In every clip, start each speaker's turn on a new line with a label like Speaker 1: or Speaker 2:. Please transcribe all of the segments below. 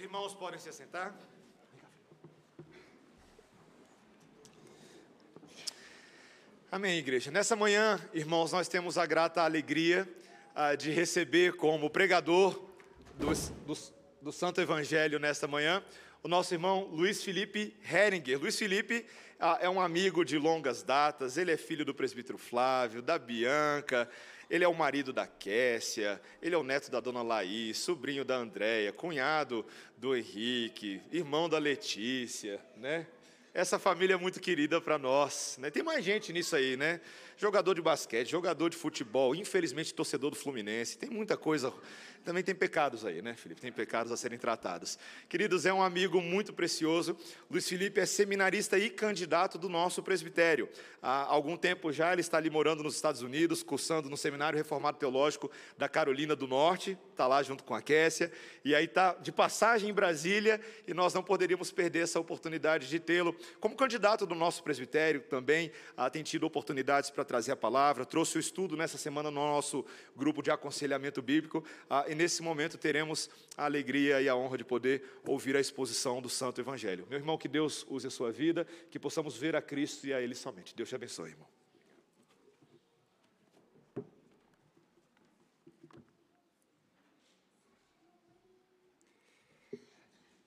Speaker 1: Os irmãos podem se assentar? Amém, igreja. Nessa manhã, irmãos, nós temos a grata alegria uh, de receber como pregador do, do, do Santo Evangelho nesta manhã o nosso irmão Luiz Felipe Heringer. Luiz Felipe uh, é um amigo de longas datas, ele é filho do presbítero Flávio, da Bianca, ele é o marido da Kécia, ele é o neto da dona Laís, sobrinho da Andréia, cunhado do Henrique, irmão da Letícia, né? Essa família é muito querida para nós. Né? Tem mais gente nisso aí, né? Jogador de basquete, jogador de futebol, infelizmente torcedor do Fluminense. Tem muita coisa também tem pecados aí, né, Felipe? Tem pecados a serem tratados. Queridos, é um amigo muito precioso. Luiz Felipe é seminarista e candidato do nosso presbitério. Há algum tempo já ele está ali morando nos Estados Unidos, cursando no Seminário Reformado Teológico da Carolina do Norte, está lá junto com a Kécia, e aí está de passagem em Brasília, e nós não poderíamos perder essa oportunidade de tê-lo como candidato do nosso presbitério também. Ah, tem tido oportunidades para trazer a palavra, trouxe o estudo nessa semana no nosso grupo de aconselhamento bíblico. Ah, e nesse momento teremos a alegria e a honra de poder ouvir a exposição do Santo Evangelho. Meu irmão, que Deus use a sua vida, que possamos ver a Cristo e a Ele somente. Deus te abençoe, irmão.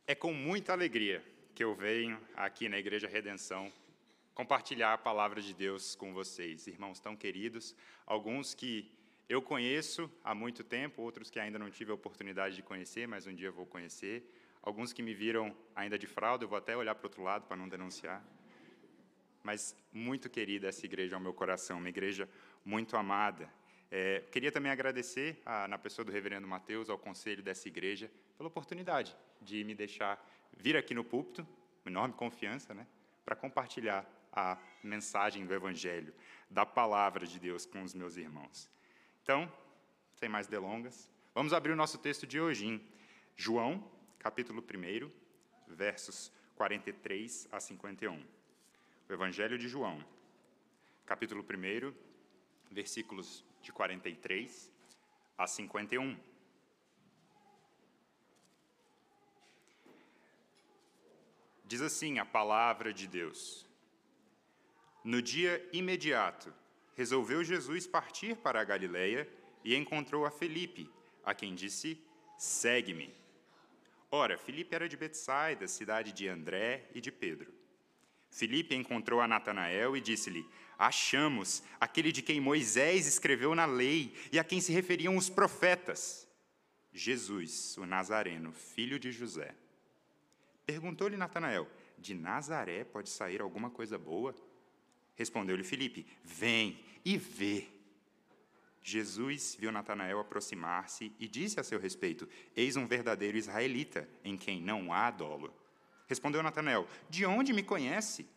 Speaker 2: É com muita alegria que eu venho aqui na Igreja Redenção compartilhar a palavra de Deus com vocês, irmãos tão queridos, alguns que eu conheço há muito tempo, outros que ainda não tive a oportunidade de conhecer, mas um dia vou conhecer. Alguns que me viram ainda de fralda, eu vou até olhar para o outro lado para não denunciar. Mas muito querida essa igreja ao meu coração, uma igreja muito amada. É, queria também agradecer, a, na pessoa do reverendo Mateus, ao conselho dessa igreja, pela oportunidade de me deixar vir aqui no púlpito, enorme confiança, né, para compartilhar a mensagem do Evangelho, da palavra de Deus com os meus irmãos. Então, sem mais delongas, vamos abrir o nosso texto de hoje em João, capítulo 1, versos 43 a 51. O Evangelho de João, capítulo 1, versículos de 43 a 51. Diz assim a palavra de Deus. No dia imediato, resolveu Jesus partir para a Galiléia e encontrou a Felipe, a quem disse: Segue-me. Ora, Felipe era de Betsaida, cidade de André e de Pedro. Felipe encontrou a Natanael e disse-lhe: Achamos aquele de quem Moisés escreveu na lei e a quem se referiam os profetas. Jesus, o Nazareno, filho de José. Perguntou-lhe Natanael: De Nazaré pode sair alguma coisa boa? Respondeu-lhe Filipe: Vem e vê. Jesus viu Natanael aproximar-se e disse a seu respeito: Eis um verdadeiro israelita, em quem não há dolo. Respondeu Natanael: De onde me conhece?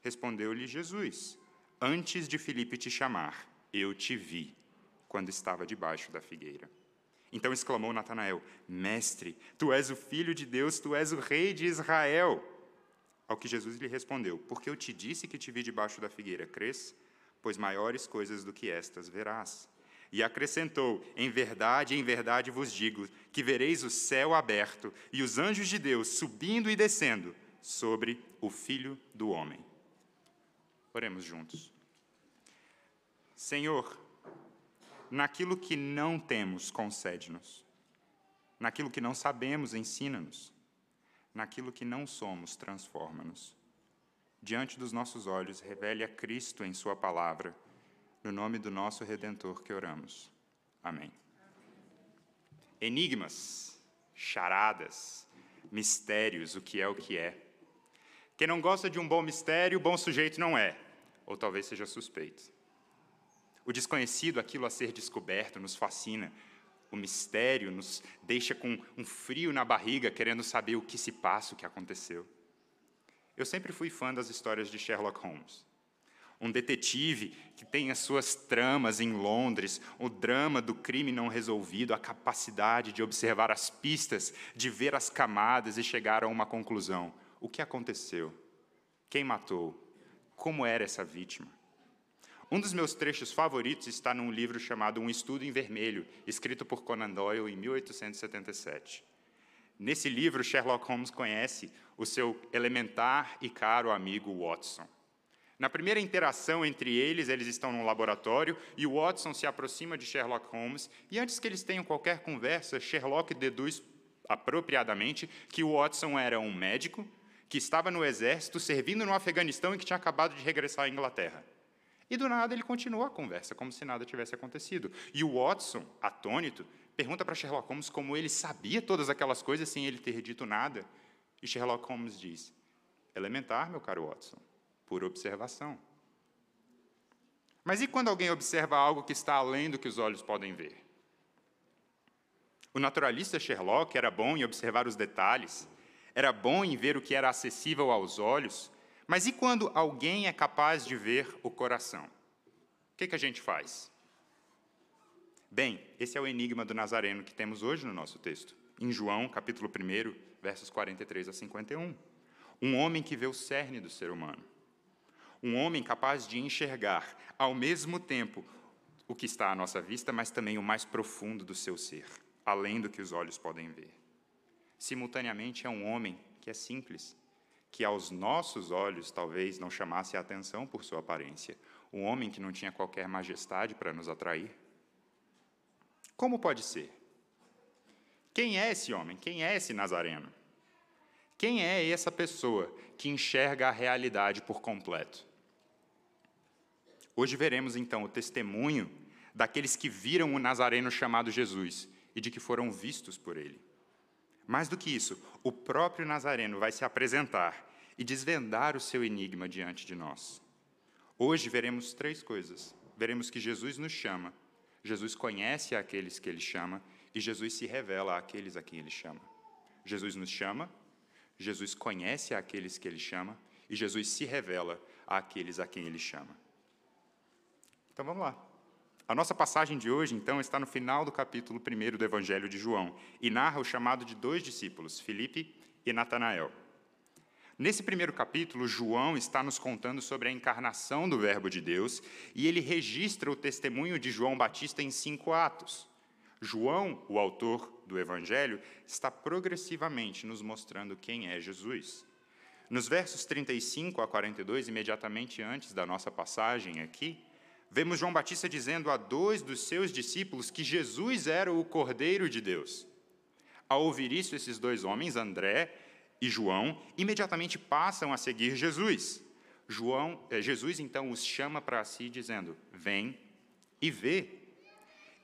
Speaker 2: Respondeu-lhe Jesus: Antes de Filipe te chamar, eu te vi, quando estava debaixo da figueira. Então exclamou Natanael: Mestre, tu és o filho de Deus, tu és o rei de Israel. Ao que Jesus lhe respondeu: Porque eu te disse que te vi debaixo da figueira, crês? Pois maiores coisas do que estas verás. E acrescentou: Em verdade, em verdade vos digo que vereis o céu aberto e os anjos de Deus subindo e descendo sobre o Filho do Homem. Oremos juntos. Senhor, naquilo que não temos, concede-nos. Naquilo que não sabemos, ensina-nos naquilo que não somos, transforma-nos. Diante dos nossos olhos, revele a Cristo em Sua palavra, no nome do nosso Redentor que oramos. Amém. Enigmas, charadas, mistérios, o que é o que é. Quem não gosta de um bom mistério, bom sujeito não é, ou talvez seja suspeito. O desconhecido, aquilo a ser descoberto, nos fascina, o mistério, nos deixa com um frio na barriga, querendo saber o que se passa, o que aconteceu. Eu sempre fui fã das histórias de Sherlock Holmes. Um detetive que tem as suas tramas em Londres, o drama do crime não resolvido, a capacidade de observar as pistas, de ver as camadas e chegar a uma conclusão. O que aconteceu? Quem matou? Como era essa vítima? Um dos meus trechos favoritos está num livro chamado Um Estudo em Vermelho, escrito por Conan Doyle em 1877. Nesse livro, Sherlock Holmes conhece o seu elementar e caro amigo Watson. Na primeira interação entre eles, eles estão num laboratório e Watson se aproxima de Sherlock Holmes. E antes que eles tenham qualquer conversa, Sherlock deduz apropriadamente que Watson era um médico que estava no exército servindo no Afeganistão e que tinha acabado de regressar à Inglaterra. E do nada ele continua a conversa, como se nada tivesse acontecido. E o Watson, atônito, pergunta para Sherlock Holmes como ele sabia todas aquelas coisas sem ele ter dito nada. E Sherlock Holmes diz: Elementar, meu caro Watson por observação. Mas e quando alguém observa algo que está além do que os olhos podem ver? O naturalista Sherlock era bom em observar os detalhes, era bom em ver o que era acessível aos olhos, mas e quando alguém é capaz de ver o coração? O que, que a gente faz? Bem, esse é o enigma do Nazareno que temos hoje no nosso texto, em João, capítulo 1, versos 43 a 51. Um homem que vê o cerne do ser humano. Um homem capaz de enxergar, ao mesmo tempo, o que está à nossa vista, mas também o mais profundo do seu ser, além do que os olhos podem ver. Simultaneamente, é um homem que é simples, que aos nossos olhos talvez não chamasse a atenção por sua aparência, um homem que não tinha qualquer majestade para nos atrair. Como pode ser? Quem é esse homem? Quem é esse Nazareno? Quem é essa pessoa que enxerga a realidade por completo? Hoje veremos então o testemunho daqueles que viram o Nazareno chamado Jesus e de que foram vistos por ele. Mais do que isso, o próprio Nazareno vai se apresentar e desvendar o seu enigma diante de nós. Hoje veremos três coisas. Veremos que Jesus nos chama, Jesus conhece aqueles que ele chama e Jesus se revela àqueles a quem ele chama. Jesus nos chama, Jesus conhece aqueles que ele chama e Jesus se revela àqueles a quem ele chama. Então vamos lá. A nossa passagem de hoje, então, está no final do capítulo 1 do Evangelho de João e narra o chamado de dois discípulos, Filipe e Natanael. Nesse primeiro capítulo, João está nos contando sobre a encarnação do Verbo de Deus e ele registra o testemunho de João Batista em cinco atos. João, o autor do Evangelho, está progressivamente nos mostrando quem é Jesus. Nos versos 35 a 42, imediatamente antes da nossa passagem aqui, vemos João Batista dizendo a dois dos seus discípulos que Jesus era o Cordeiro de Deus. Ao ouvir isso, esses dois homens, André e João, imediatamente passam a seguir Jesus. João, eh, Jesus então os chama para si, dizendo: Vem e vê.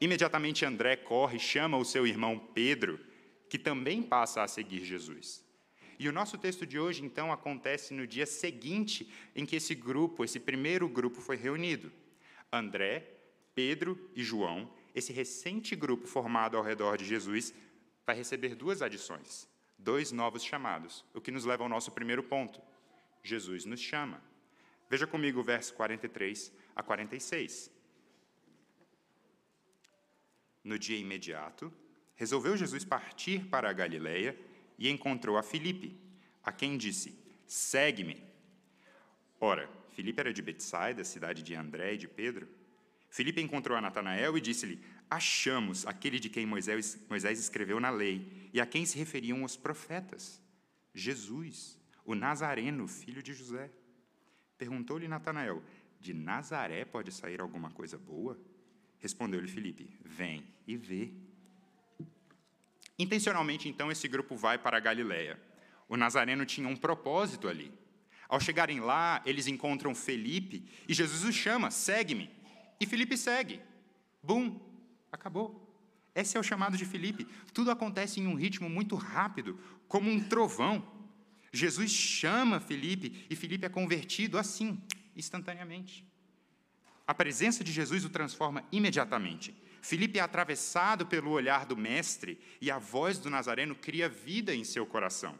Speaker 2: Imediatamente André corre e chama o seu irmão Pedro, que também passa a seguir Jesus. E o nosso texto de hoje, então, acontece no dia seguinte em que esse grupo, esse primeiro grupo, foi reunido. André, Pedro e João, esse recente grupo formado ao redor de Jesus, vai receber duas adições, dois novos chamados, o que nos leva ao nosso primeiro ponto. Jesus nos chama. Veja comigo o verso 43 a 46. No dia imediato, resolveu Jesus partir para a Galiléia e encontrou a Filipe, a quem disse: Segue-me. Ora, Filipe era de Betsaida, cidade de André e de Pedro. Filipe encontrou a Natanael e disse-lhe: Achamos aquele de quem Moisés, Moisés escreveu na lei e a quem se referiam os profetas, Jesus, o Nazareno, filho de José. Perguntou-lhe Natanael: De Nazaré pode sair alguma coisa boa? Respondeu-lhe Filipe: Vem e vê. Intencionalmente, então, esse grupo vai para a Galiléia. O Nazareno tinha um propósito ali. Ao chegarem lá, eles encontram Felipe e Jesus os chama: segue-me. E Felipe segue. Bum, acabou. Esse é o chamado de Felipe. Tudo acontece em um ritmo muito rápido, como um trovão. Jesus chama Felipe e Felipe é convertido assim, instantaneamente. A presença de Jesus o transforma imediatamente. Felipe é atravessado pelo olhar do Mestre e a voz do Nazareno cria vida em seu coração.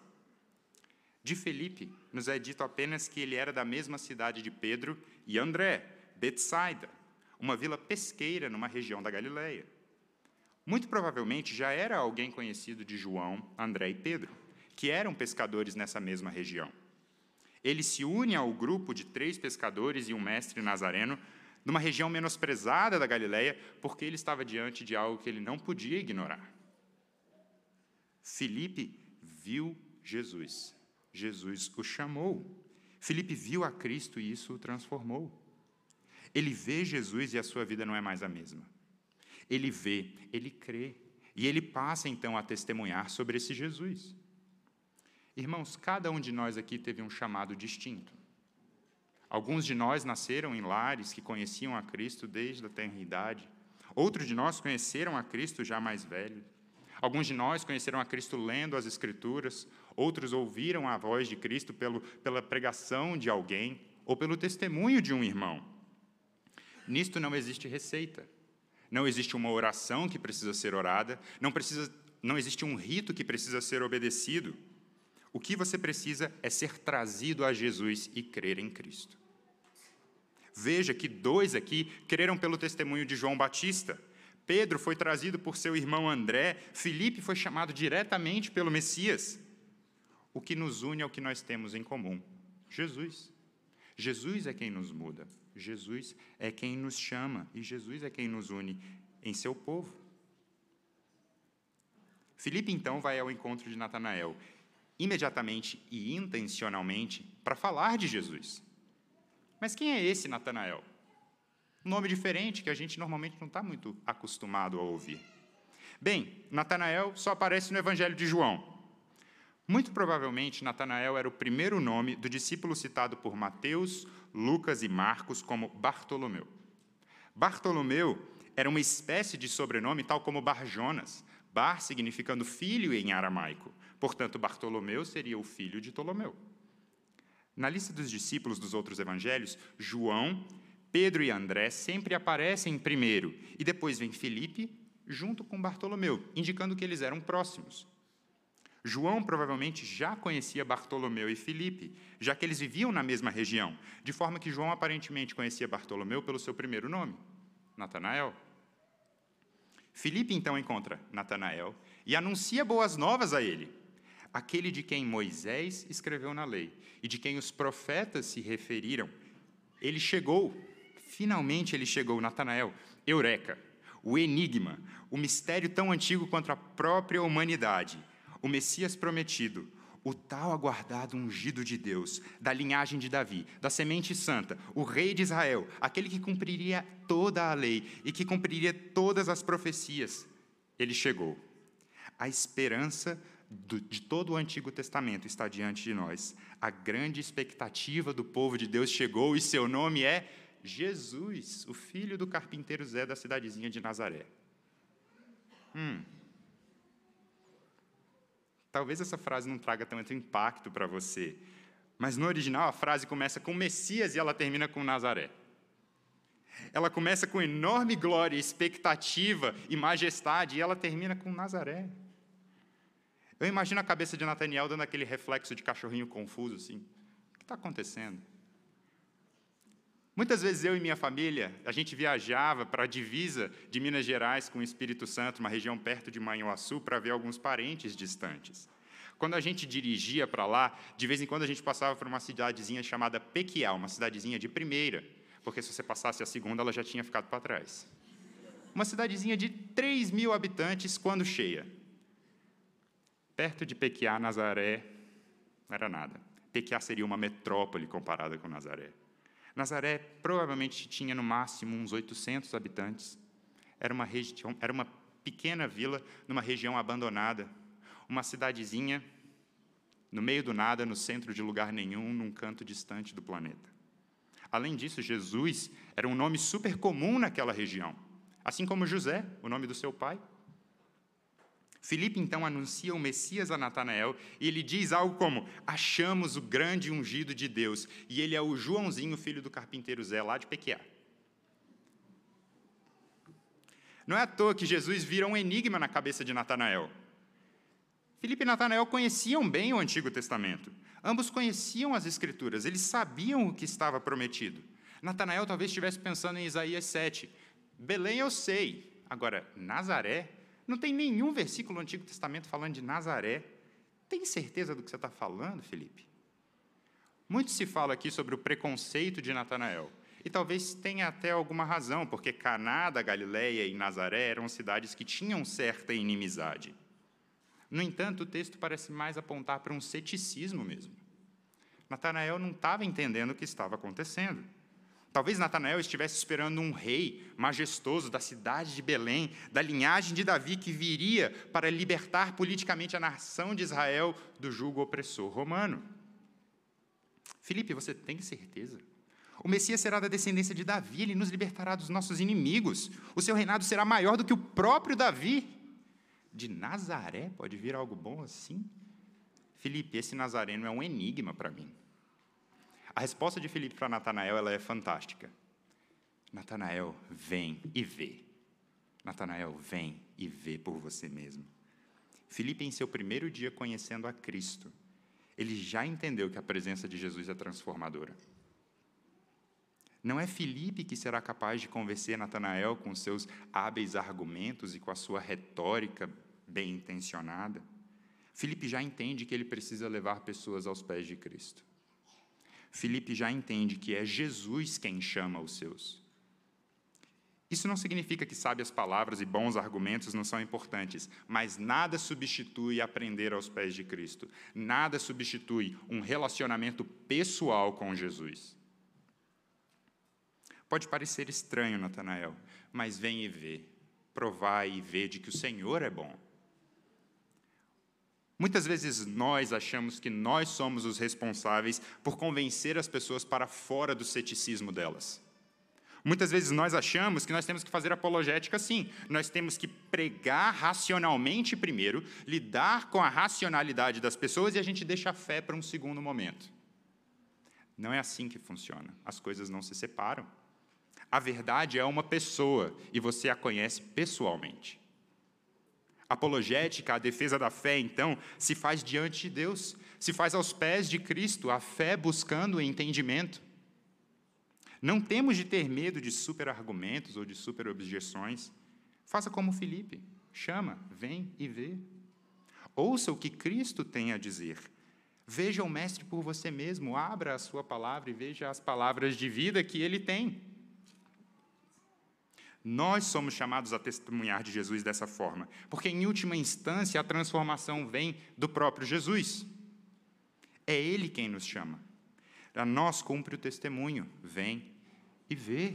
Speaker 2: De Felipe, nos é dito apenas que ele era da mesma cidade de Pedro e André, Betsaida, uma vila pesqueira numa região da Galileia. Muito provavelmente já era alguém conhecido de João, André e Pedro, que eram pescadores nessa mesma região. Ele se une ao grupo de três pescadores e um mestre nazareno numa região menosprezada da Galileia, porque ele estava diante de algo que ele não podia ignorar. Filipe viu Jesus. Jesus o chamou. Felipe viu a Cristo e isso o transformou. Ele vê Jesus e a sua vida não é mais a mesma. Ele vê, ele crê. E ele passa então a testemunhar sobre esse Jesus. Irmãos, cada um de nós aqui teve um chamado distinto. Alguns de nós nasceram em lares que conheciam a Cristo desde a eternidade. Outros de nós conheceram a Cristo já mais velhos. Alguns de nós conheceram a Cristo lendo as Escrituras, outros ouviram a voz de Cristo pelo, pela pregação de alguém ou pelo testemunho de um irmão. Nisto não existe receita. Não existe uma oração que precisa ser orada, não, precisa, não existe um rito que precisa ser obedecido. O que você precisa é ser trazido a Jesus e crer em Cristo. Veja que dois aqui creram pelo testemunho de João Batista. Pedro foi trazido por seu irmão André, Filipe foi chamado diretamente pelo Messias. O que nos une é o que nós temos em comum: Jesus. Jesus é quem nos muda, Jesus é quem nos chama e Jesus é quem nos une em seu povo. Filipe então vai ao encontro de Natanael, imediatamente e intencionalmente, para falar de Jesus. Mas quem é esse Natanael? Um nome diferente que a gente normalmente não está muito acostumado a ouvir. Bem, Natanael só aparece no Evangelho de João. Muito provavelmente, Natanael era o primeiro nome do discípulo citado por Mateus, Lucas e Marcos como Bartolomeu. Bartolomeu era uma espécie de sobrenome, tal como Barjonas, Bar significando filho em aramaico. Portanto, Bartolomeu seria o filho de Ptolomeu. Na lista dos discípulos dos outros evangelhos, João Pedro e André sempre aparecem primeiro, e depois vem Felipe junto com Bartolomeu, indicando que eles eram próximos. João provavelmente já conhecia Bartolomeu e Felipe, já que eles viviam na mesma região, de forma que João aparentemente conhecia Bartolomeu pelo seu primeiro nome, Natanael. Felipe então encontra Natanael e anuncia boas novas a ele, aquele de quem Moisés escreveu na lei e de quem os profetas se referiram. Ele chegou Finalmente ele chegou, Natanael, Eureka, o enigma, o mistério tão antigo quanto a própria humanidade, o Messias prometido, o tal aguardado ungido de Deus, da linhagem de Davi, da semente santa, o rei de Israel, aquele que cumpriria toda a lei e que cumpriria todas as profecias. Ele chegou. A esperança de todo o Antigo Testamento está diante de nós. A grande expectativa do povo de Deus chegou e seu nome é Jesus, o filho do carpinteiro Zé da cidadezinha de Nazaré. Hum. Talvez essa frase não traga tanto impacto para você, mas no original a frase começa com Messias e ela termina com Nazaré. Ela começa com enorme glória, expectativa e majestade e ela termina com Nazaré. Eu imagino a cabeça de Nathaniel dando aquele reflexo de cachorrinho confuso assim. O que está acontecendo? Muitas vezes eu e minha família, a gente viajava para a divisa de Minas Gerais com o Espírito Santo, uma região perto de Manhuaçu, para ver alguns parentes distantes. Quando a gente dirigia para lá, de vez em quando a gente passava por uma cidadezinha chamada Pequial, uma cidadezinha de primeira, porque se você passasse a segunda, ela já tinha ficado para trás. Uma cidadezinha de 3 mil habitantes quando cheia. Perto de Pequiá, Nazaré, não era nada. Pequiá seria uma metrópole comparada com Nazaré. Nazaré provavelmente tinha no máximo uns 800 habitantes. Era uma, região, era uma pequena vila numa região abandonada, uma cidadezinha no meio do nada, no centro de lugar nenhum, num canto distante do planeta. Além disso, Jesus era um nome super comum naquela região, assim como José, o nome do seu pai. Filipe então anuncia o Messias a Natanael e ele diz algo como: Achamos o grande ungido de Deus, e ele é o Joãozinho, filho do carpinteiro Zé, lá de Pequiá. Não é à toa que Jesus vira um enigma na cabeça de Natanael. Filipe e Natanael conheciam bem o Antigo Testamento. Ambos conheciam as Escrituras, eles sabiam o que estava prometido. Natanael talvez estivesse pensando em Isaías 7. Belém eu sei, agora Nazaré não tem nenhum versículo no Antigo Testamento falando de Nazaré. Tem certeza do que você está falando, Felipe? Muito se fala aqui sobre o preconceito de Natanael. E talvez tenha até alguma razão, porque Caná da Galileia e Nazaré eram cidades que tinham certa inimizade. No entanto, o texto parece mais apontar para um ceticismo mesmo. Natanael não estava entendendo o que estava acontecendo. Talvez Natanael estivesse esperando um rei majestoso da cidade de Belém, da linhagem de Davi, que viria para libertar politicamente a nação de Israel do jugo opressor romano. Felipe, você tem certeza? O Messias será da descendência de Davi, ele nos libertará dos nossos inimigos. O seu reinado será maior do que o próprio Davi. De Nazaré pode vir algo bom assim? Felipe, esse nazareno é um enigma para mim. A resposta de Felipe para Natanael ela é fantástica. Natanael, vem e vê. Natanael, vem e vê por você mesmo. Felipe, em seu primeiro dia conhecendo a Cristo, ele já entendeu que a presença de Jesus é transformadora. Não é Felipe que será capaz de convencer Natanael com seus hábeis argumentos e com a sua retórica bem intencionada. Felipe já entende que ele precisa levar pessoas aos pés de Cristo. Felipe já entende que é Jesus quem chama os seus. Isso não significa que sábias palavras e bons argumentos não são importantes, mas nada substitui aprender aos pés de Cristo. Nada substitui um relacionamento pessoal com Jesus. Pode parecer estranho, Natanael, mas vem e vê. Provai e vê de que o Senhor é bom. Muitas vezes nós achamos que nós somos os responsáveis por convencer as pessoas para fora do ceticismo delas. Muitas vezes nós achamos que nós temos que fazer apologética sim. Nós temos que pregar racionalmente primeiro, lidar com a racionalidade das pessoas e a gente deixa a fé para um segundo momento. Não é assim que funciona. As coisas não se separam. A verdade é uma pessoa e você a conhece pessoalmente. Apologética, a defesa da fé, então, se faz diante de Deus, se faz aos pés de Cristo, a fé buscando entendimento. Não temos de ter medo de super-argumentos ou de super-objeções. Faça como Felipe, chama, vem e vê. Ouça o que Cristo tem a dizer. Veja o Mestre por você mesmo, abra a sua palavra e veja as palavras de vida que ele tem. Nós somos chamados a testemunhar de Jesus dessa forma, porque, em última instância, a transformação vem do próprio Jesus. É Ele quem nos chama. A nós cumpre o testemunho, vem e vê.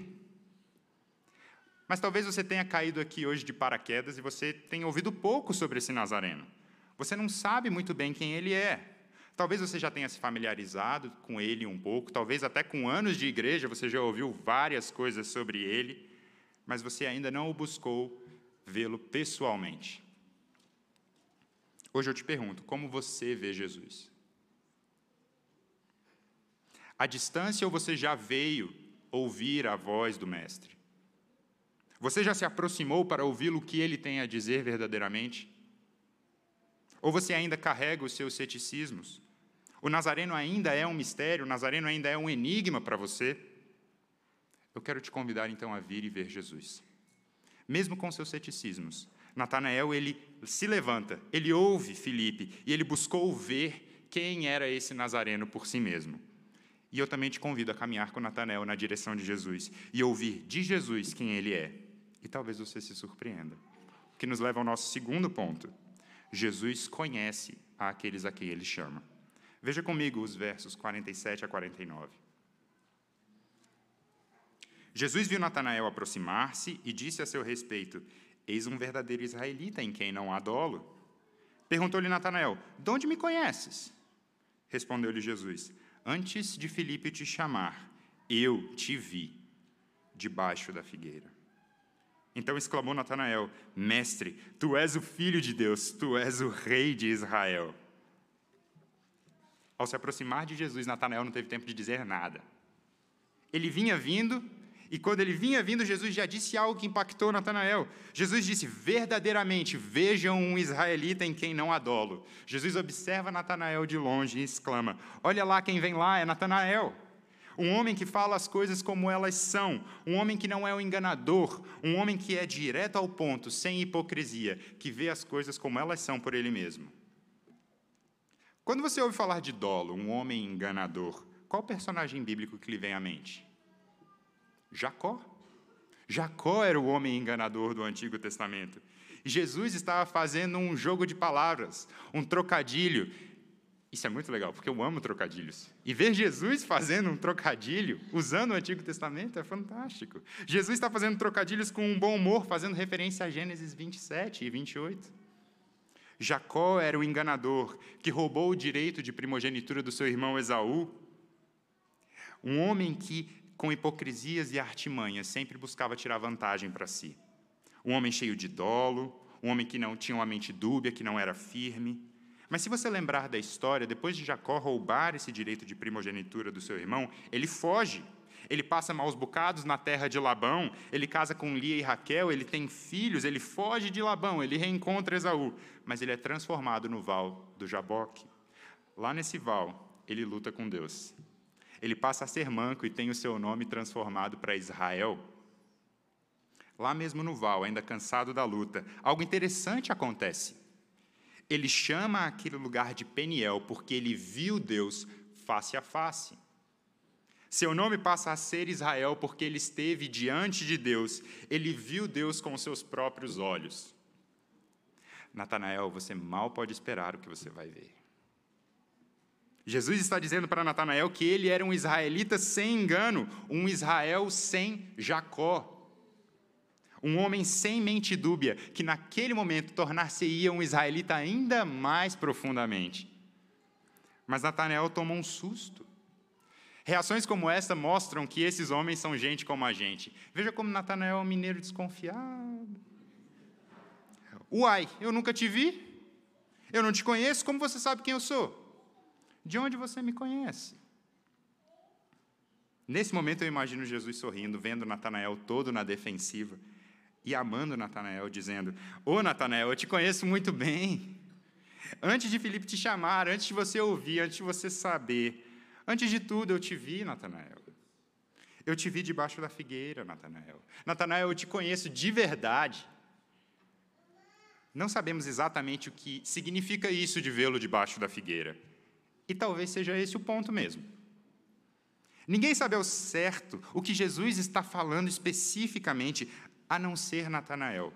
Speaker 2: Mas talvez você tenha caído aqui hoje de paraquedas e você tenha ouvido pouco sobre esse Nazareno. Você não sabe muito bem quem ele é. Talvez você já tenha se familiarizado com ele um pouco, talvez até com anos de igreja você já ouviu várias coisas sobre ele mas você ainda não o buscou vê-lo pessoalmente. Hoje eu te pergunto, como você vê Jesus? À distância ou você já veio ouvir a voz do Mestre? Você já se aproximou para ouvi-lo o que ele tem a dizer verdadeiramente? Ou você ainda carrega os seus ceticismos? O Nazareno ainda é um mistério, o Nazareno ainda é um enigma para você? Eu quero te convidar então a vir e ver Jesus. Mesmo com seus ceticismos, Natanael ele se levanta, ele ouve Filipe e ele buscou ver quem era esse nazareno por si mesmo. E eu também te convido a caminhar com Natanael na direção de Jesus e ouvir de Jesus quem ele é. E talvez você se surpreenda. O que nos leva ao nosso segundo ponto. Jesus conhece aqueles a quem ele chama. Veja comigo os versos 47 a 49. Jesus viu Natanael aproximar-se e disse a seu respeito: Eis um verdadeiro israelita em quem não há dolo. Perguntou-lhe Natanael: De onde me conheces? Respondeu-lhe Jesus: Antes de Filipe te chamar, eu te vi debaixo da figueira. Então exclamou Natanael: Mestre, tu és o filho de Deus, tu és o rei de Israel. Ao se aproximar de Jesus, Natanael não teve tempo de dizer nada. Ele vinha vindo e quando ele vinha vindo, Jesus já disse algo que impactou Natanael. Jesus disse: Verdadeiramente, vejam um israelita em quem não há dolo. Jesus observa Natanael de longe e exclama: Olha lá quem vem lá, é Natanael. Um homem que fala as coisas como elas são, um homem que não é um enganador, um homem que é direto ao ponto, sem hipocrisia, que vê as coisas como elas são por ele mesmo. Quando você ouve falar de dolo, um homem enganador, qual personagem bíblico que lhe vem à mente? Jacó. Jacó era o homem enganador do Antigo Testamento. Jesus estava fazendo um jogo de palavras, um trocadilho. Isso é muito legal, porque eu amo trocadilhos. E ver Jesus fazendo um trocadilho, usando o Antigo Testamento, é fantástico. Jesus está fazendo trocadilhos com um bom humor, fazendo referência a Gênesis 27 e 28. Jacó era o enganador que roubou o direito de primogenitura do seu irmão Esaú. Um homem que, com hipocrisias e artimanhas, sempre buscava tirar vantagem para si um homem cheio de dolo, um homem que não tinha uma mente dúbia, que não era firme. Mas se você lembrar da história, depois de Jacó roubar esse direito de primogenitura do seu irmão, ele foge. Ele passa maus bocados na terra de Labão, ele casa com Lia e Raquel, ele tem filhos, ele foge de Labão, ele reencontra Esaú, mas ele é transformado no val do Jaboque. Lá nesse val, ele luta com Deus. Ele passa a ser manco e tem o seu nome transformado para Israel, lá mesmo no Val, ainda cansado da luta, algo interessante acontece. Ele chama aquele lugar de Peniel porque ele viu Deus face a face. Seu nome passa a ser Israel porque ele esteve diante de Deus, ele viu Deus com seus próprios olhos. Natanael, você mal pode esperar o que você vai ver. Jesus está dizendo para Natanael que ele era um israelita sem engano, um Israel sem Jacó um homem sem mente dúbia, que naquele momento tornar-se-ia um israelita ainda mais profundamente. Mas Natanael tomou um susto. Reações como essa mostram que esses homens são gente como a gente. Veja como Natanael é um mineiro desconfiado. Uai, eu nunca te vi. Eu não te conheço, como você sabe quem eu sou? De onde você me conhece? Nesse momento eu imagino Jesus sorrindo, vendo Natanael todo na defensiva e amando Natanael, dizendo: Ô oh, Natanael, eu te conheço muito bem. Antes de Filipe te chamar, antes de você ouvir, antes de você saber, antes de tudo eu te vi, Natanael. Eu te vi debaixo da figueira, Natanael. Natanael, eu te conheço de verdade. Não sabemos exatamente o que significa isso de vê-lo debaixo da figueira. E talvez seja esse o ponto mesmo. Ninguém sabe ao certo o que Jesus está falando especificamente a não ser Natanael.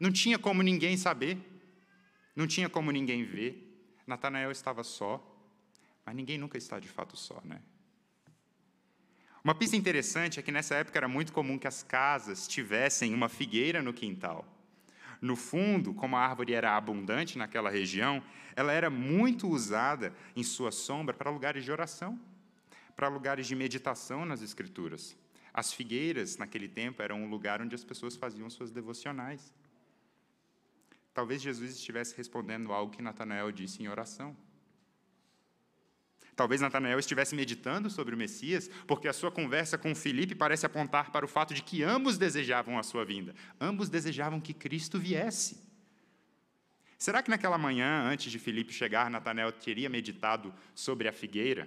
Speaker 2: Não tinha como ninguém saber, não tinha como ninguém ver. Natanael estava só, mas ninguém nunca está de fato só, né? Uma pista interessante é que nessa época era muito comum que as casas tivessem uma figueira no quintal. No fundo, como a árvore era abundante naquela região, ela era muito usada em sua sombra para lugares de oração, para lugares de meditação nas Escrituras. As figueiras, naquele tempo, eram um lugar onde as pessoas faziam suas devocionais. Talvez Jesus estivesse respondendo algo que Natanael disse em oração. Talvez Natanael estivesse meditando sobre o Messias, porque a sua conversa com Filipe parece apontar para o fato de que ambos desejavam a sua vinda. Ambos desejavam que Cristo viesse. Será que naquela manhã, antes de Filipe chegar, Natanael teria meditado sobre a figueira?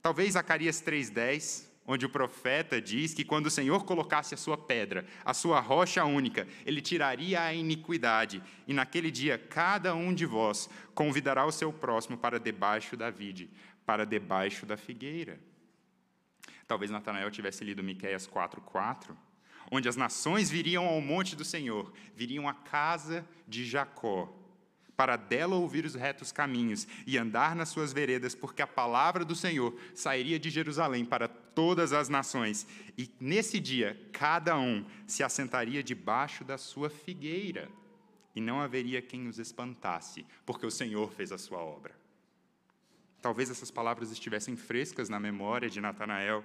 Speaker 2: Talvez Zacarias 3:10 onde o profeta diz que quando o Senhor colocasse a sua pedra, a sua rocha única, ele tiraria a iniquidade, e naquele dia cada um de vós convidará o seu próximo para debaixo da vide, para debaixo da figueira. Talvez Natanael tivesse lido Miqueias 4:4, onde as nações viriam ao monte do Senhor, viriam à casa de Jacó, para dela ouvir os retos caminhos e andar nas suas veredas, porque a palavra do Senhor sairia de Jerusalém para todas as nações. E nesse dia, cada um se assentaria debaixo da sua figueira, e não haveria quem os espantasse, porque o Senhor fez a sua obra. Talvez essas palavras estivessem frescas na memória de Natanael.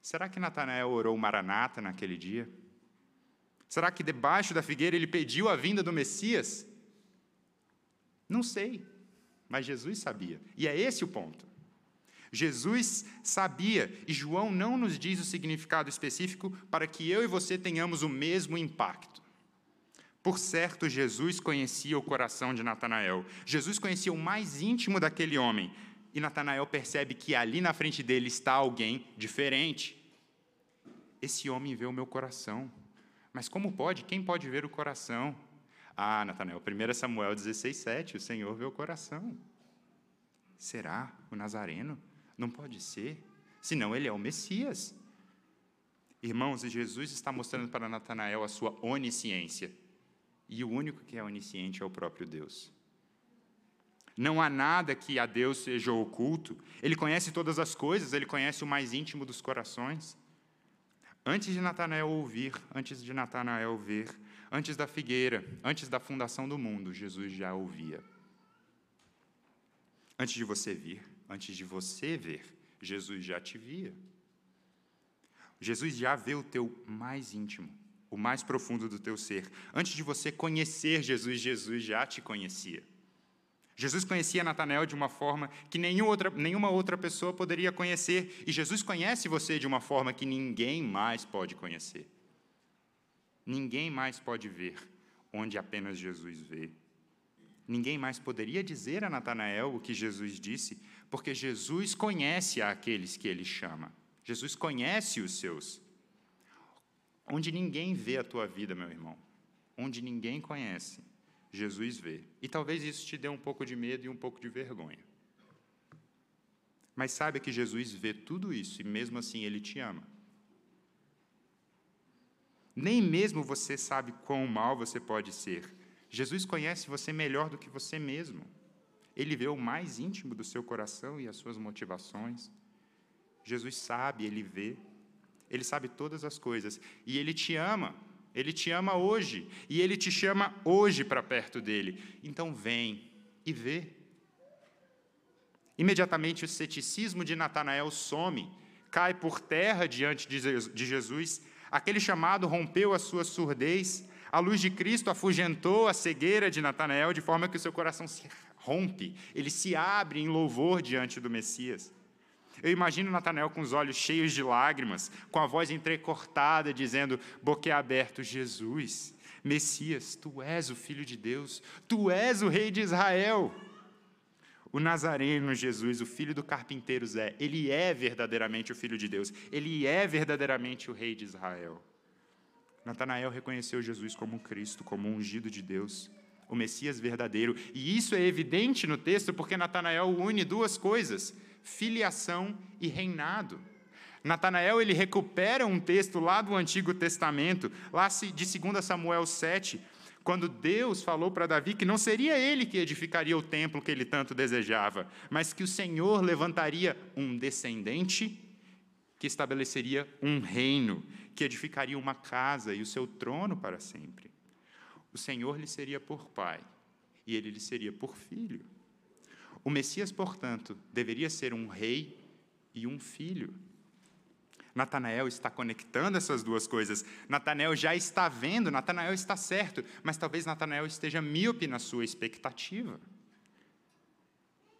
Speaker 2: Será que Natanael orou Maranata naquele dia? Será que debaixo da figueira ele pediu a vinda do Messias? Não sei, mas Jesus sabia. E é esse o ponto. Jesus sabia, e João não nos diz o significado específico para que eu e você tenhamos o mesmo impacto. Por certo, Jesus conhecia o coração de Natanael. Jesus conhecia o mais íntimo daquele homem. E Natanael percebe que ali na frente dele está alguém diferente. Esse homem vê o meu coração. Mas como pode? Quem pode ver o coração? Ah, Natanael, 1 Samuel 16, 7, o Senhor vê o coração. Será o Nazareno? Não pode ser, senão ele é o Messias. Irmãos, Jesus está mostrando para Natanael a sua onisciência. E o único que é onisciente é o próprio Deus. Não há nada que a Deus seja oculto. Ele conhece todas as coisas, ele conhece o mais íntimo dos corações. Antes de Natanael ouvir, antes de Natanael ver, antes da figueira, antes da fundação do mundo, Jesus já ouvia. Antes de você vir, antes de você ver, Jesus já te via. Jesus já vê o teu mais íntimo, o mais profundo do teu ser. Antes de você conhecer Jesus, Jesus já te conhecia. Jesus conhecia Natanael de uma forma que outra, nenhuma outra pessoa poderia conhecer, e Jesus conhece você de uma forma que ninguém mais pode conhecer. Ninguém mais pode ver onde apenas Jesus vê. Ninguém mais poderia dizer a Natanael o que Jesus disse, porque Jesus conhece aqueles que ele chama. Jesus conhece os seus. Onde ninguém vê a tua vida, meu irmão, onde ninguém conhece, Jesus vê. E talvez isso te dê um pouco de medo e um pouco de vergonha. Mas saiba que Jesus vê tudo isso e mesmo assim ele te ama. Nem mesmo você sabe quão mal você pode ser. Jesus conhece você melhor do que você mesmo. Ele vê o mais íntimo do seu coração e as suas motivações. Jesus sabe, ele vê. Ele sabe todas as coisas e ele te ama. Ele te ama hoje e ele te chama hoje para perto dele. Então vem e vê. Imediatamente o ceticismo de Natanael some, cai por terra diante de Jesus. Aquele chamado rompeu a sua surdez. A luz de Cristo afugentou a cegueira de Natanael, de forma que o seu coração se rompe, ele se abre em louvor diante do Messias. Eu imagino Natanael com os olhos cheios de lágrimas, com a voz entrecortada, dizendo, boquiaberto, Jesus, Messias, tu és o Filho de Deus, tu és o Rei de Israel. O Nazareno Jesus, o filho do carpinteiro Zé, ele é verdadeiramente o Filho de Deus, ele é verdadeiramente o Rei de Israel. Natanael reconheceu Jesus como Cristo, como ungido de Deus, o Messias verdadeiro. E isso é evidente no texto porque Natanael une duas coisas: filiação e reinado. Natanael ele recupera um texto lá do Antigo Testamento, lá de 2 Samuel 7, quando Deus falou para Davi que não seria ele que edificaria o templo que ele tanto desejava, mas que o Senhor levantaria um descendente que estabeleceria um reino, que edificaria uma casa e o seu trono para sempre. O Senhor lhe seria por pai e ele lhe seria por filho. O Messias, portanto, deveria ser um rei e um filho. Natanael está conectando essas duas coisas. Natanael já está vendo, Natanael está certo, mas talvez Natanael esteja míope na sua expectativa.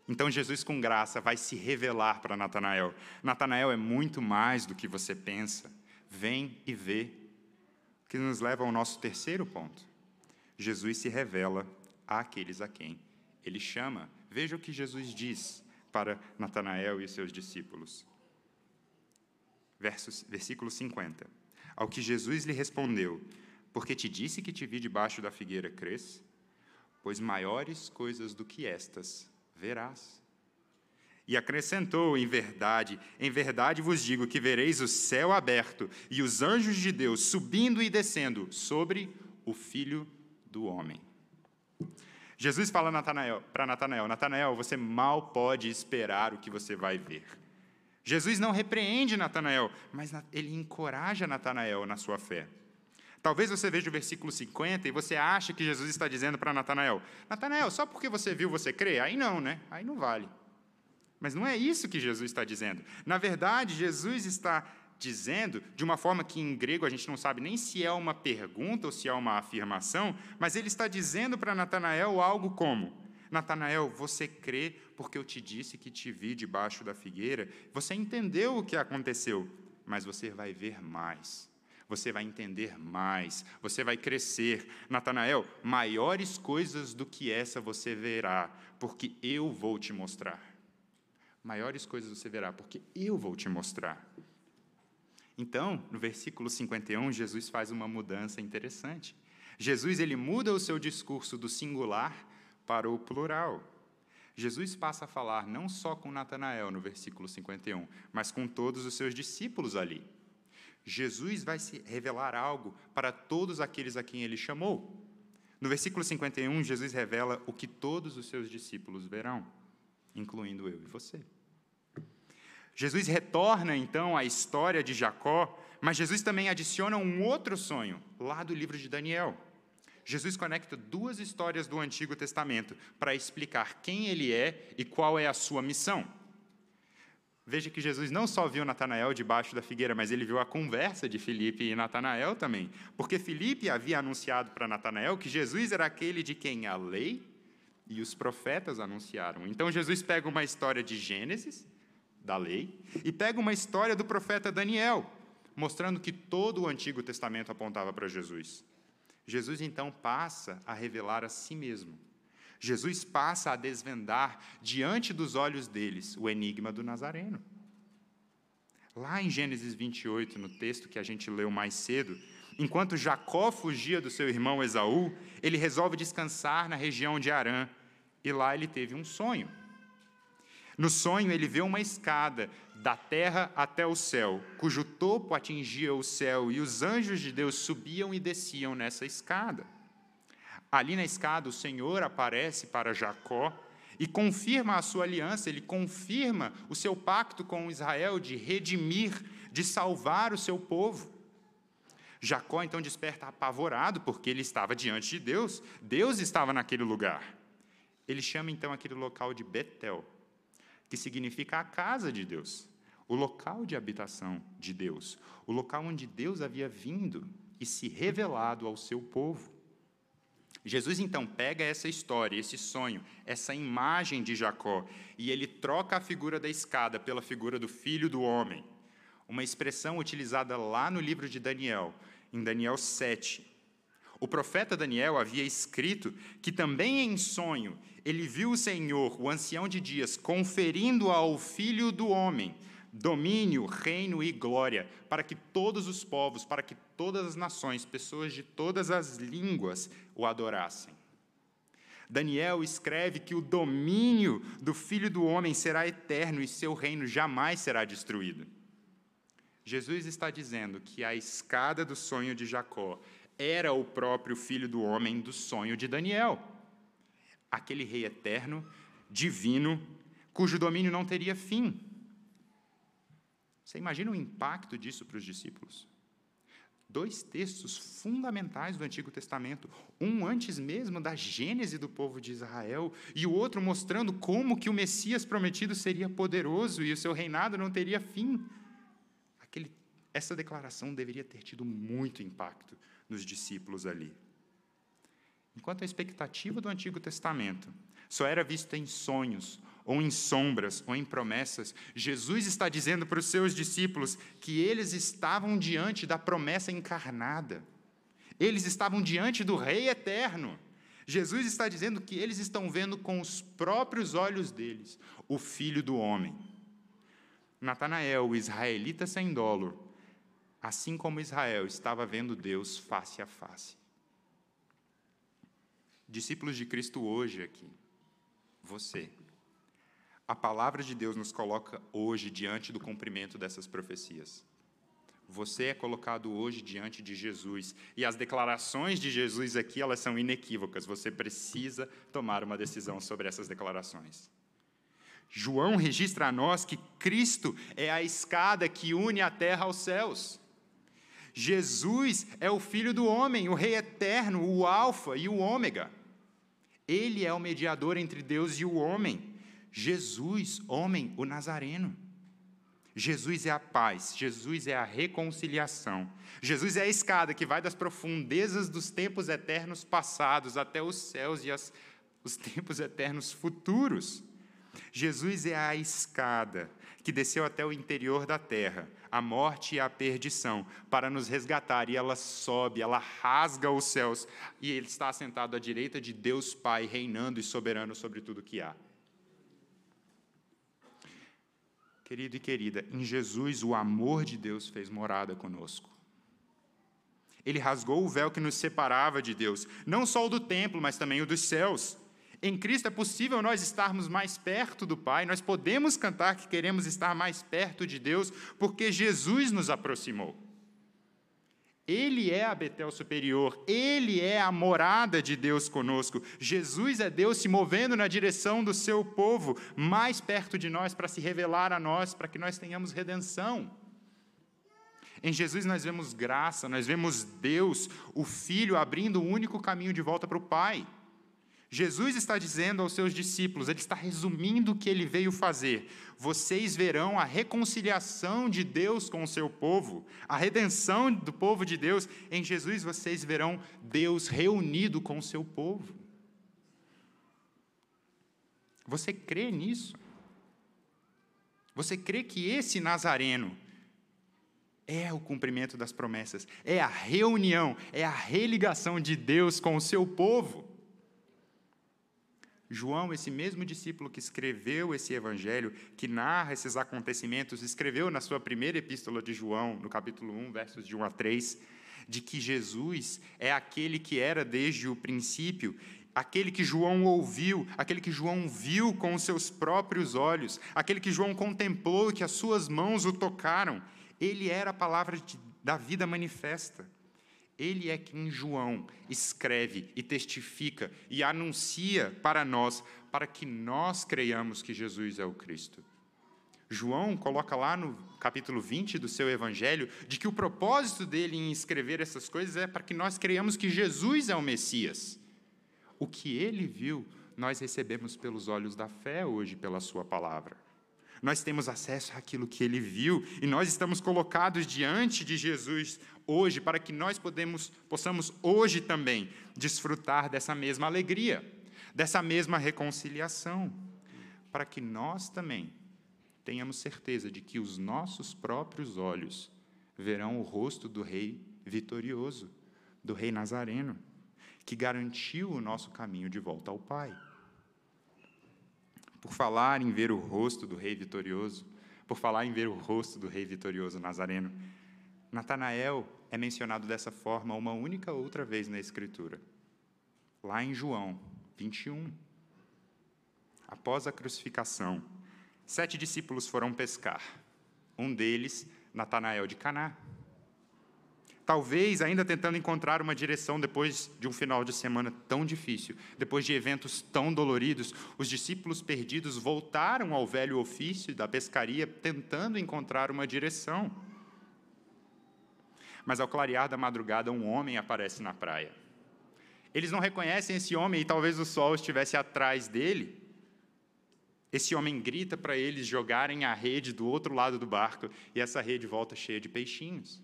Speaker 2: Então Jesus, com graça, vai se revelar para Natanael. Natanael é muito mais do que você pensa. Vem e vê. Que nos leva ao nosso terceiro ponto. Jesus se revela àqueles a quem ele chama. Veja o que Jesus diz para Natanael e seus discípulos. Versos, versículo 50. Ao que Jesus lhe respondeu: Porque te disse que te vi debaixo da figueira, crês? Pois maiores coisas do que estas verás. E acrescentou: Em verdade, em verdade vos digo que vereis o céu aberto e os anjos de Deus subindo e descendo sobre o filho do homem. Jesus fala para Natanael: Natanael, você mal pode esperar o que você vai ver. Jesus não repreende Natanael, mas ele encoraja Natanael na sua fé. Talvez você veja o versículo 50 e você acha que Jesus está dizendo para Natanael: Natanael, só porque você viu você crê? Aí não, né? Aí não vale. Mas não é isso que Jesus está dizendo. Na verdade, Jesus está dizendo, de uma forma que em grego a gente não sabe nem se é uma pergunta ou se é uma afirmação, mas ele está dizendo para Natanael algo como: Natanael, você crê porque eu te disse que te vi debaixo da figueira? Você entendeu o que aconteceu, mas você vai ver mais. Você vai entender mais, você vai crescer. Natanael, maiores coisas do que essa você verá, porque eu vou te mostrar. Maiores coisas você verá, porque eu vou te mostrar. Então, no versículo 51, Jesus faz uma mudança interessante. Jesus ele muda o seu discurso do singular para o plural. Jesus passa a falar não só com Natanael no versículo 51, mas com todos os seus discípulos ali. Jesus vai se revelar algo para todos aqueles a quem ele chamou. No versículo 51, Jesus revela o que todos os seus discípulos verão, incluindo eu e você. Jesus retorna então à história de Jacó, mas Jesus também adiciona um outro sonho, lá do livro de Daniel. Jesus conecta duas histórias do Antigo Testamento para explicar quem ele é e qual é a sua missão. Veja que Jesus não só viu Natanael debaixo da figueira, mas ele viu a conversa de Filipe e Natanael também. Porque Filipe havia anunciado para Natanael que Jesus era aquele de quem a lei e os profetas anunciaram. Então Jesus pega uma história de Gênesis, da lei, e pega uma história do profeta Daniel, mostrando que todo o Antigo Testamento apontava para Jesus. Jesus então passa a revelar a si mesmo. Jesus passa a desvendar diante dos olhos deles o enigma do Nazareno. Lá em Gênesis 28, no texto que a gente leu mais cedo, enquanto Jacó fugia do seu irmão Esaú, ele resolve descansar na região de Arã, e lá ele teve um sonho. No sonho, ele vê uma escada da terra até o céu, cujo topo atingia o céu, e os anjos de Deus subiam e desciam nessa escada. Ali na escada, o Senhor aparece para Jacó e confirma a sua aliança, ele confirma o seu pacto com Israel de redimir, de salvar o seu povo. Jacó então desperta apavorado, porque ele estava diante de Deus, Deus estava naquele lugar. Ele chama então aquele local de Betel, que significa a casa de Deus o local de habitação de Deus, o local onde Deus havia vindo e se revelado ao seu povo. Jesus então pega essa história, esse sonho, essa imagem de Jacó, e ele troca a figura da escada pela figura do filho do homem, uma expressão utilizada lá no livro de Daniel, em Daniel 7. O profeta Daniel havia escrito que também em sonho ele viu o Senhor, o ancião de dias, conferindo ao filho do homem domínio, reino e glória, para que todos os povos, para que todas as nações, pessoas de todas as línguas o adorassem. Daniel escreve que o domínio do Filho do Homem será eterno e seu reino jamais será destruído. Jesus está dizendo que a escada do sonho de Jacó era o próprio Filho do Homem do sonho de Daniel. Aquele rei eterno, divino, cujo domínio não teria fim. Você imagina o impacto disso para os discípulos? Dois textos fundamentais do Antigo Testamento, um antes mesmo da gênese do povo de Israel e o outro mostrando como que o Messias prometido seria poderoso e o seu reinado não teria fim. Aquele, essa declaração deveria ter tido muito impacto nos discípulos ali. Enquanto a expectativa do Antigo Testamento só era vista em sonhos ou em sombras, ou em promessas, Jesus está dizendo para os seus discípulos que eles estavam diante da promessa encarnada. Eles estavam diante do Rei eterno. Jesus está dizendo que eles estão vendo com os próprios olhos deles o Filho do Homem. Natanael, o israelita sem dolo, assim como Israel estava vendo Deus face a face. Discípulos de Cristo hoje aqui, você a palavra de Deus nos coloca hoje diante do cumprimento dessas profecias. Você é colocado hoje diante de Jesus e as declarações de Jesus aqui elas são inequívocas. Você precisa tomar uma decisão sobre essas declarações. João registra a nós que Cristo é a escada que une a terra aos céus. Jesus é o Filho do homem, o Rei eterno, o Alfa e o Ômega. Ele é o mediador entre Deus e o homem. Jesus, homem, o Nazareno. Jesus é a paz, Jesus é a reconciliação. Jesus é a escada que vai das profundezas dos tempos eternos passados até os céus e as, os tempos eternos futuros. Jesus é a escada que desceu até o interior da terra, a morte e a perdição, para nos resgatar, e ela sobe, ela rasga os céus, e ele está sentado à direita de Deus Pai, reinando e soberano sobre tudo que há. Querido e querida, em Jesus o amor de Deus fez morada conosco. Ele rasgou o véu que nos separava de Deus, não só o do templo, mas também o dos céus. Em Cristo é possível nós estarmos mais perto do Pai, nós podemos cantar que queremos estar mais perto de Deus, porque Jesus nos aproximou. Ele é a Betel superior, ele é a morada de Deus conosco. Jesus é Deus se movendo na direção do seu povo, mais perto de nós, para se revelar a nós, para que nós tenhamos redenção. Em Jesus nós vemos graça, nós vemos Deus, o Filho, abrindo o único caminho de volta para o Pai. Jesus está dizendo aos seus discípulos, ele está resumindo o que ele veio fazer. Vocês verão a reconciliação de Deus com o seu povo, a redenção do povo de Deus. Em Jesus vocês verão Deus reunido com o seu povo. Você crê nisso? Você crê que esse Nazareno é o cumprimento das promessas, é a reunião, é a religação de Deus com o seu povo? João, esse mesmo discípulo que escreveu esse evangelho, que narra esses acontecimentos, escreveu na sua primeira epístola de João, no capítulo 1, versos de 1 a 3, de que Jesus é aquele que era desde o princípio, aquele que João ouviu, aquele que João viu com os seus próprios olhos, aquele que João contemplou que as suas mãos o tocaram. Ele era a palavra da vida manifesta. Ele é quem João escreve e testifica e anuncia para nós, para que nós creiamos que Jesus é o Cristo. João coloca lá no capítulo 20 do seu evangelho de que o propósito dele em escrever essas coisas é para que nós creiamos que Jesus é o Messias. O que ele viu, nós recebemos pelos olhos da fé hoje, pela sua palavra. Nós temos acesso àquilo que ele viu e nós estamos colocados diante de Jesus hoje para que nós podemos, possamos hoje também desfrutar dessa mesma alegria, dessa mesma reconciliação, para que nós também tenhamos certeza de que os nossos próprios olhos verão o rosto do Rei vitorioso, do Rei Nazareno, que garantiu o nosso caminho de volta ao Pai por falar em ver o rosto do rei vitorioso, por falar em ver o rosto do rei vitorioso Nazareno, Natanael é mencionado dessa forma uma única outra vez na Escritura. Lá em João 21. Após a crucificação, sete discípulos foram pescar. Um deles, Natanael de Caná talvez ainda tentando encontrar uma direção depois de um final de semana tão difícil, depois de eventos tão doloridos, os discípulos perdidos voltaram ao velho ofício da pescaria tentando encontrar uma direção. Mas ao clarear da madrugada, um homem aparece na praia. Eles não reconhecem esse homem e talvez o sol estivesse atrás dele. Esse homem grita para eles jogarem a rede do outro lado do barco e essa rede volta cheia de peixinhos.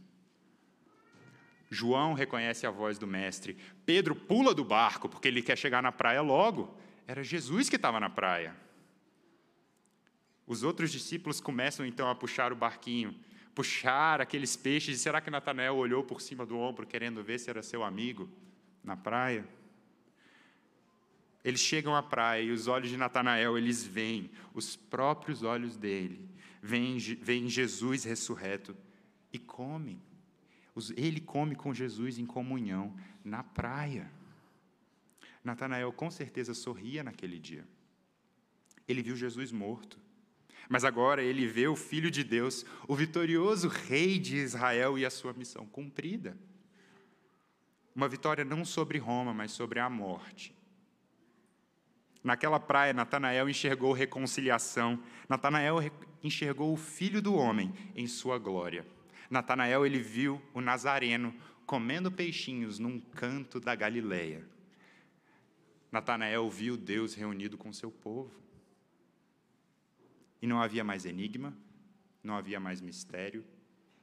Speaker 2: João reconhece a voz do mestre. Pedro pula do barco porque ele quer chegar na praia logo. Era Jesus que estava na praia. Os outros discípulos começam então a puxar o barquinho, puxar aqueles peixes. E será que Natanael olhou por cima do ombro querendo ver se era seu amigo na praia? Eles chegam à praia e os olhos de Natanael, eles veem, os próprios olhos dele, veem, veem Jesus ressurreto e comem. Ele come com Jesus em comunhão na praia. Natanael com certeza sorria naquele dia. Ele viu Jesus morto. Mas agora ele vê o Filho de Deus, o vitorioso Rei de Israel e a sua missão cumprida. Uma vitória não sobre Roma, mas sobre a morte. Naquela praia, Natanael enxergou reconciliação. Natanael enxergou o Filho do Homem em sua glória. Natanael ele viu o Nazareno comendo peixinhos num canto da Galileia. Natanael viu Deus reunido com seu povo. E não havia mais enigma, não havia mais mistério,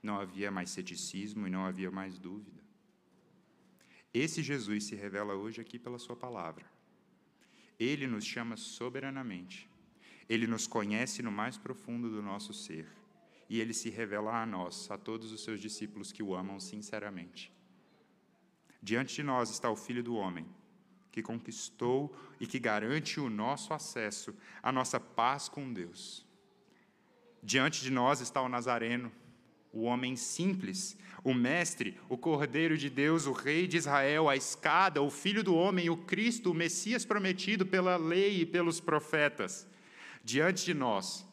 Speaker 2: não havia mais ceticismo e não havia mais dúvida. Esse Jesus se revela hoje aqui pela Sua palavra. Ele nos chama soberanamente. Ele nos conhece no mais profundo do nosso ser e ele se revela a nós, a todos os seus discípulos que o amam sinceramente. Diante de nós está o Filho do Homem, que conquistou e que garante o nosso acesso, a nossa paz com Deus. Diante de nós está o Nazareno, o homem simples, o Mestre, o Cordeiro de Deus, o Rei de Israel, a escada, o Filho do Homem, o Cristo, o Messias prometido pela lei e pelos profetas. Diante de nós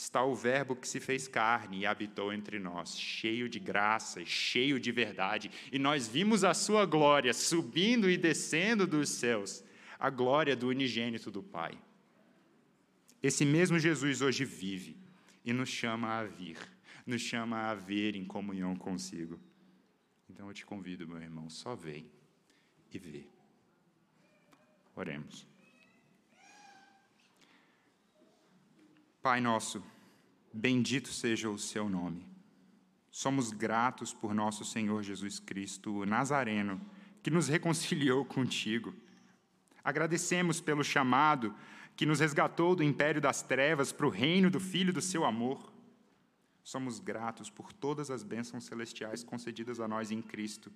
Speaker 2: está o Verbo que se fez carne e habitou entre nós, cheio de graça, cheio de verdade, e nós vimos a sua glória subindo e descendo dos céus, a glória do unigênito do Pai. Esse mesmo Jesus hoje vive e nos chama a vir, nos chama a ver em comunhão consigo. Então eu te convido, meu irmão, só vem e vê. Oremos. Pai nosso, bendito seja o seu nome. Somos gratos por nosso Senhor Jesus Cristo, o Nazareno, que nos reconciliou contigo. Agradecemos pelo chamado que nos resgatou do império das trevas para o reino do Filho do seu amor. Somos gratos por todas as bênçãos celestiais concedidas a nós em Cristo,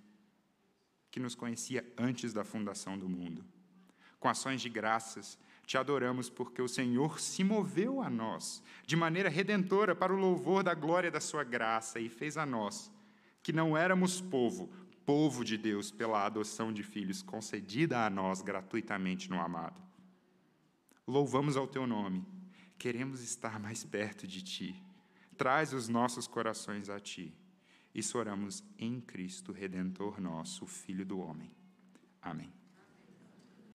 Speaker 2: que nos conhecia antes da fundação do mundo. Com ações de graças, te adoramos porque o Senhor se moveu a nós de maneira redentora para o louvor da glória da Sua graça e fez a nós, que não éramos povo, povo de Deus pela adoção de filhos concedida a nós gratuitamente no amado. Louvamos ao Teu nome, queremos estar mais perto de Ti. Traz os nossos corações a Ti. Isso oramos em Cristo, Redentor nosso, Filho do Homem. Amém.